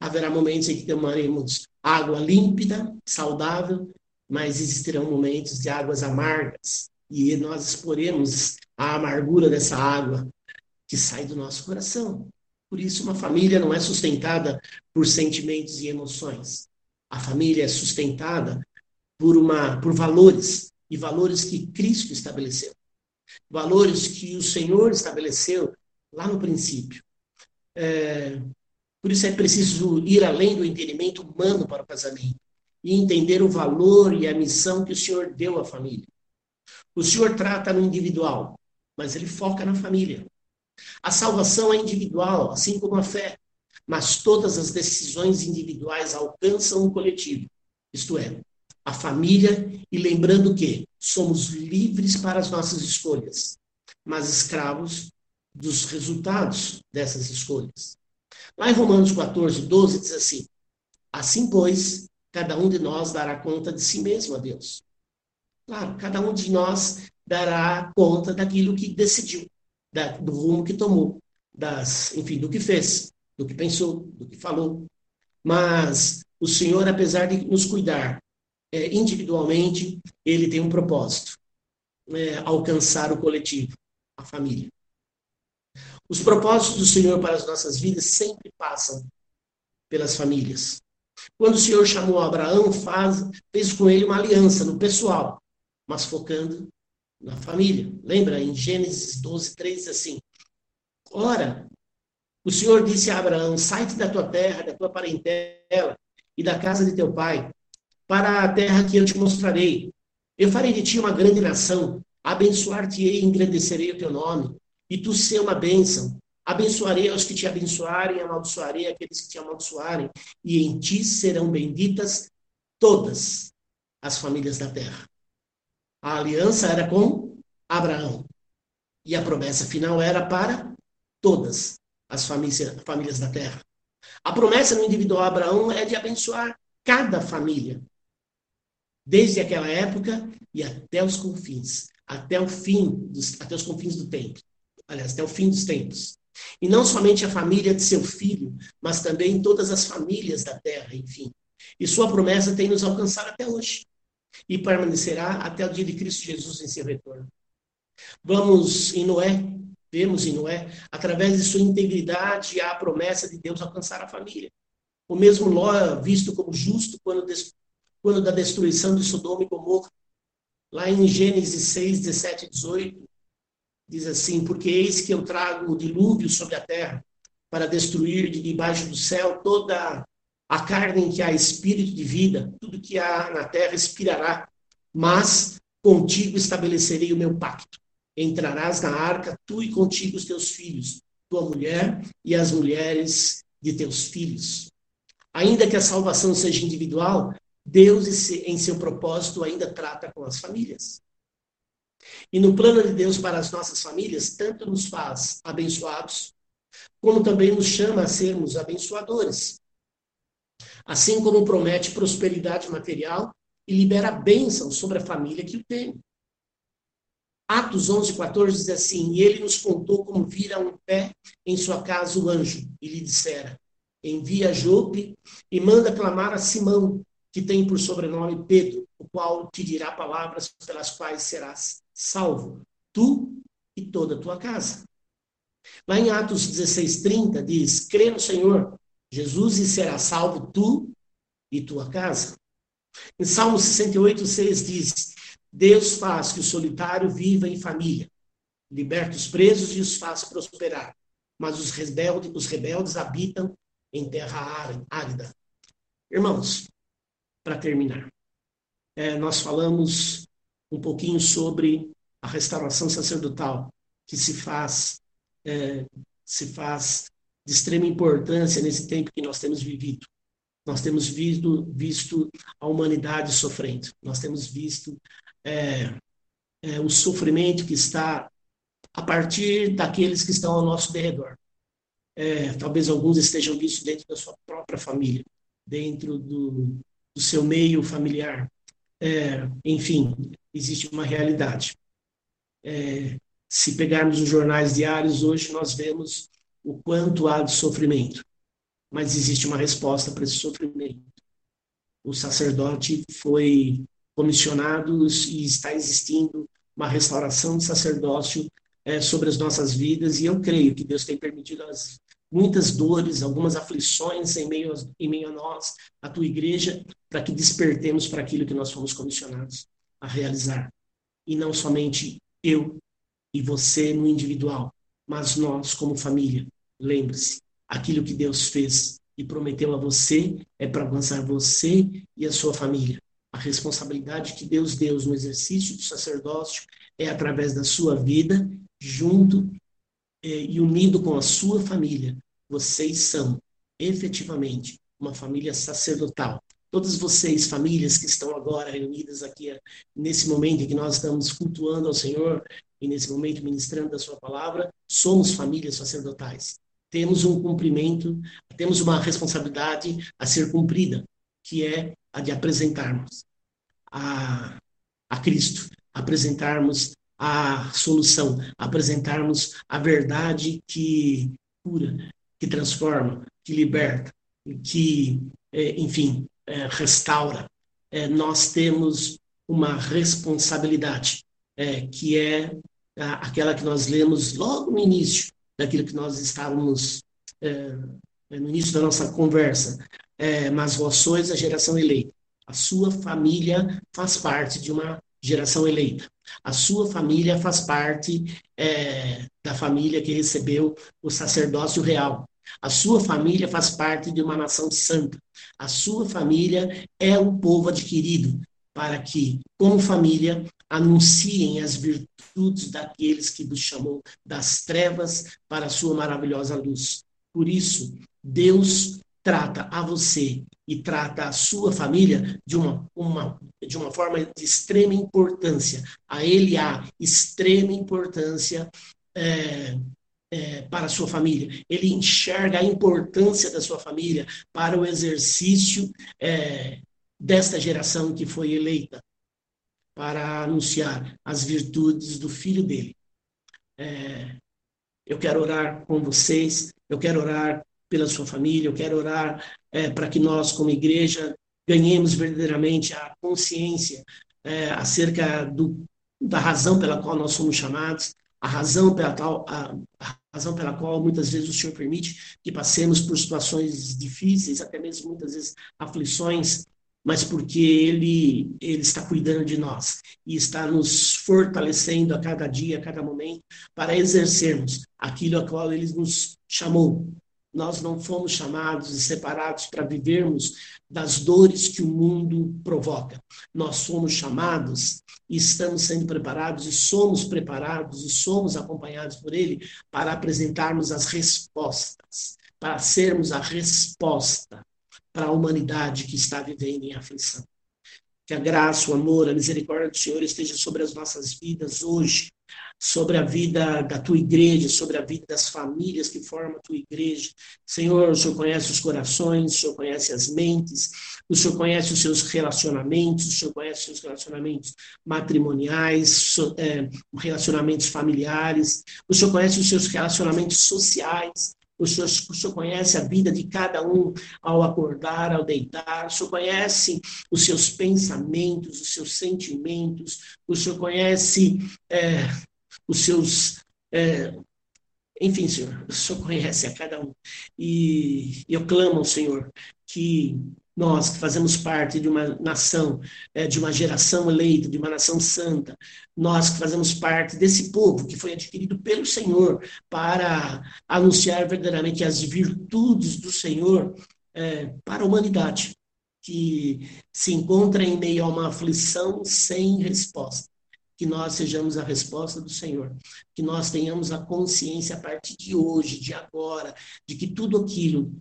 haverá momentos em que tomaremos água límpida, saudável, mas existirão momentos de águas amargas e nós exporemos a amargura dessa água que sai do nosso coração. Por isso, uma família não é sustentada por sentimentos e emoções. A família é sustentada por, uma, por valores e valores que Cristo estabeleceu valores que o Senhor estabeleceu lá no princípio. É, por isso é preciso ir além do entendimento humano para o casamento e entender o valor e a missão que o Senhor deu à família. O Senhor trata no individual, mas ele foca na família. A salvação é individual, assim como a fé, mas todas as decisões individuais alcançam o coletivo, isto é, a família, e lembrando que somos livres para as nossas escolhas, mas escravos dos resultados dessas escolhas. Lá em Romanos 14, 12, diz assim: Assim, pois, cada um de nós dará conta de si mesmo a Deus. Claro, cada um de nós dará conta daquilo que decidiu, da, do rumo que tomou, das, enfim, do que fez, do que pensou, do que falou. Mas o Senhor, apesar de nos cuidar é, individualmente, ele tem um propósito: é, alcançar o coletivo, a família. Os propósitos do Senhor para as nossas vidas sempre passam pelas famílias. Quando o Senhor chamou Abraão, faz, fez com ele uma aliança no pessoal, mas focando na família. Lembra em Gênesis 12, 3 assim: Ora, o Senhor disse a Abraão: Sai-te da tua terra, da tua parentela e da casa de teu pai, para a terra que eu te mostrarei. Eu farei de ti uma grande nação, abençoar-te-ei e engrandecerei o teu nome, e tu ser uma bênção. Abençoarei aos que te abençoarem, amaldiçoarei aqueles que te amaldiçoarem, e em ti serão benditas todas as famílias da terra. A aliança era com Abraão, e a promessa final era para todas as famílias da terra. A promessa no individual Abraão é de abençoar cada família, desde aquela época e até os confins, até o fim, dos, até os confins do tempo, aliás, até o fim dos tempos. E não somente a família de seu filho, mas também todas as famílias da terra, enfim. E sua promessa tem nos alcançado até hoje e permanecerá até o dia de Cristo Jesus em seu retorno. Vamos em Noé, vemos em Noé, através de sua integridade, a promessa de Deus alcançar a família. O mesmo Ló, visto como justo quando, quando da destruição de Sodoma e Gomorra, lá em Gênesis 6, 17 e 18, diz assim: Porque eis que eu trago o dilúvio sobre a terra, para destruir de debaixo do céu toda a carne em que há espírito de vida, tudo que há na terra expirará, mas contigo estabelecerei o meu pacto. Entrarás na arca, tu e contigo os teus filhos, tua mulher e as mulheres de teus filhos. Ainda que a salvação seja individual, Deus, em seu propósito, ainda trata com as famílias. E no plano de Deus para as nossas famílias, tanto nos faz abençoados, como também nos chama a sermos abençoadores. Assim como promete prosperidade material e libera bênção sobre a família que o tem. Atos 11, 14 diz assim: E ele nos contou como vira um pé em sua casa o anjo, e lhe dissera: Envia Jope e manda clamar a Simão, que tem por sobrenome Pedro, o qual te dirá palavras pelas quais serás salvo, tu e toda a tua casa. Lá em Atos 16:30 diz: crê no Senhor Jesus e será salvo tu e tua casa. Em Salmo 68:6 diz: Deus faz que o solitário viva em família, liberta os presos e os faz prosperar, mas os rebeldes, os rebeldes habitam em terra árida. Irmãos, para terminar, é, nós falamos um pouquinho sobre a restauração sacerdotal que se faz é, se faz de extrema importância nesse tempo que nós temos vivido. Nós temos visto, visto a humanidade sofrendo. Nós temos visto é, é, o sofrimento que está a partir daqueles que estão ao nosso derredor. É, talvez alguns estejam vistos dentro da sua própria família, dentro do, do seu meio familiar. É, enfim, existe uma realidade. É, se pegarmos os jornais diários hoje, nós vemos o quanto há de sofrimento. Mas existe uma resposta para esse sofrimento. O sacerdote foi comissionado e está existindo uma restauração de sacerdócio é, sobre as nossas vidas, e eu creio que Deus tem permitido as muitas dores, algumas aflições em meio, a, em meio a nós, a tua igreja, para que despertemos para aquilo que nós fomos comissionados a realizar. E não somente eu e você no individual, mas nós como família. Lembre-se, aquilo que Deus fez e prometeu a você é para avançar você e a sua família. A responsabilidade que Deus deu no exercício do sacerdócio é através da sua vida, junto e unido com a sua família, vocês são efetivamente uma família sacerdotal. Todas vocês, famílias que estão agora reunidas aqui nesse momento em que nós estamos cultuando ao Senhor e nesse momento ministrando a sua palavra, somos famílias sacerdotais. Temos um cumprimento, temos uma responsabilidade a ser cumprida, que é a de apresentarmos a, a Cristo, apresentarmos a solução, apresentarmos a verdade que cura, que transforma, que liberta, que, é, enfim, é, restaura. É, nós temos uma responsabilidade, que é aquela que nós lemos logo no início daquilo que nós estávamos no início da nossa conversa. mas vós sois a geração eleita. A sua família faz parte de uma geração eleita. A sua família faz parte é, da família que recebeu o sacerdócio real. A sua família faz parte de uma nação santa. A sua família é o povo adquirido para que, como família, anunciem as virtudes daqueles que vos chamou das trevas para a sua maravilhosa luz. Por isso, Deus trata a você e trata a sua família de uma, uma, de uma forma de extrema importância. A ele há extrema importância é, é, para a sua família. Ele enxerga a importância da sua família para o exercício é, desta geração que foi eleita para anunciar as virtudes do filho dele. É, Eu quero orar com vocês, eu quero orar pela sua família, eu quero orar é, para que nós, como igreja, ganhemos verdadeiramente a consciência é, acerca do, da razão pela qual nós somos chamados, a razão pela tal, a, a razão pela qual muitas vezes o Senhor permite que passemos por situações difíceis, até mesmo muitas vezes aflições, mas porque ele ele está cuidando de nós e está nos fortalecendo a cada dia, a cada momento para exercermos aquilo a qual ele nos chamou. Nós não fomos chamados e separados para vivermos das dores que o mundo provoca. Nós somos chamados e estamos sendo preparados e somos preparados e somos acompanhados por ele para apresentarmos as respostas, para sermos a resposta para a humanidade que está vivendo em aflição. Que a graça, o amor, a misericórdia do Senhor esteja sobre as nossas vidas hoje, sobre a vida da tua igreja, sobre a vida das famílias que formam a tua igreja. Senhor, o Senhor conhece os corações, o Senhor conhece as mentes, o Senhor conhece os seus relacionamentos, o Senhor conhece os seus relacionamentos matrimoniais, é, relacionamentos familiares, o Senhor conhece os seus relacionamentos sociais. O senhor, o senhor conhece a vida de cada um ao acordar, ao deitar. O Senhor conhece os seus pensamentos, os seus sentimentos. O Senhor conhece é, os seus. É, enfim, Senhor, o Senhor conhece a cada um. E eu clamo ao Senhor que nós que fazemos parte de uma nação, é, de uma geração eleita, de uma nação santa, nós que fazemos parte desse povo que foi adquirido pelo Senhor para anunciar verdadeiramente as virtudes do Senhor é, para a humanidade, que se encontra em meio a uma aflição sem resposta. Que nós sejamos a resposta do Senhor, que nós tenhamos a consciência a partir de hoje, de agora, de que tudo aquilo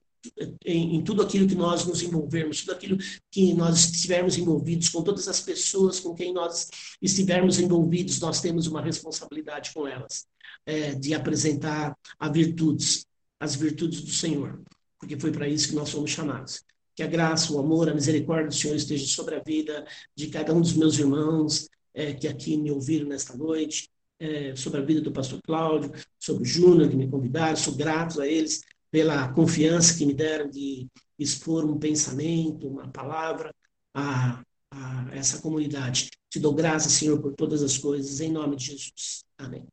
em, em, tudo aquilo que nós nos envolvermos, tudo aquilo que nós estivermos envolvidos, com todas as pessoas com quem nós estivermos envolvidos, nós temos uma responsabilidade com elas, é, de apresentar a virtudes, as virtudes do Senhor, porque foi para isso que nós fomos chamados. Que a graça, o amor, a misericórdia do Senhor esteja sobre a vida de cada um dos meus irmãos é, que aqui me ouviram nesta noite, é, sobre a vida do pastor Cláudio, sobre o Júnior, que me convidaram, sou grato a eles pela confiança que me deram de expor um pensamento, uma palavra a, a essa comunidade. Te dou graças, Senhor, por todas as coisas, em nome de Jesus. Amém.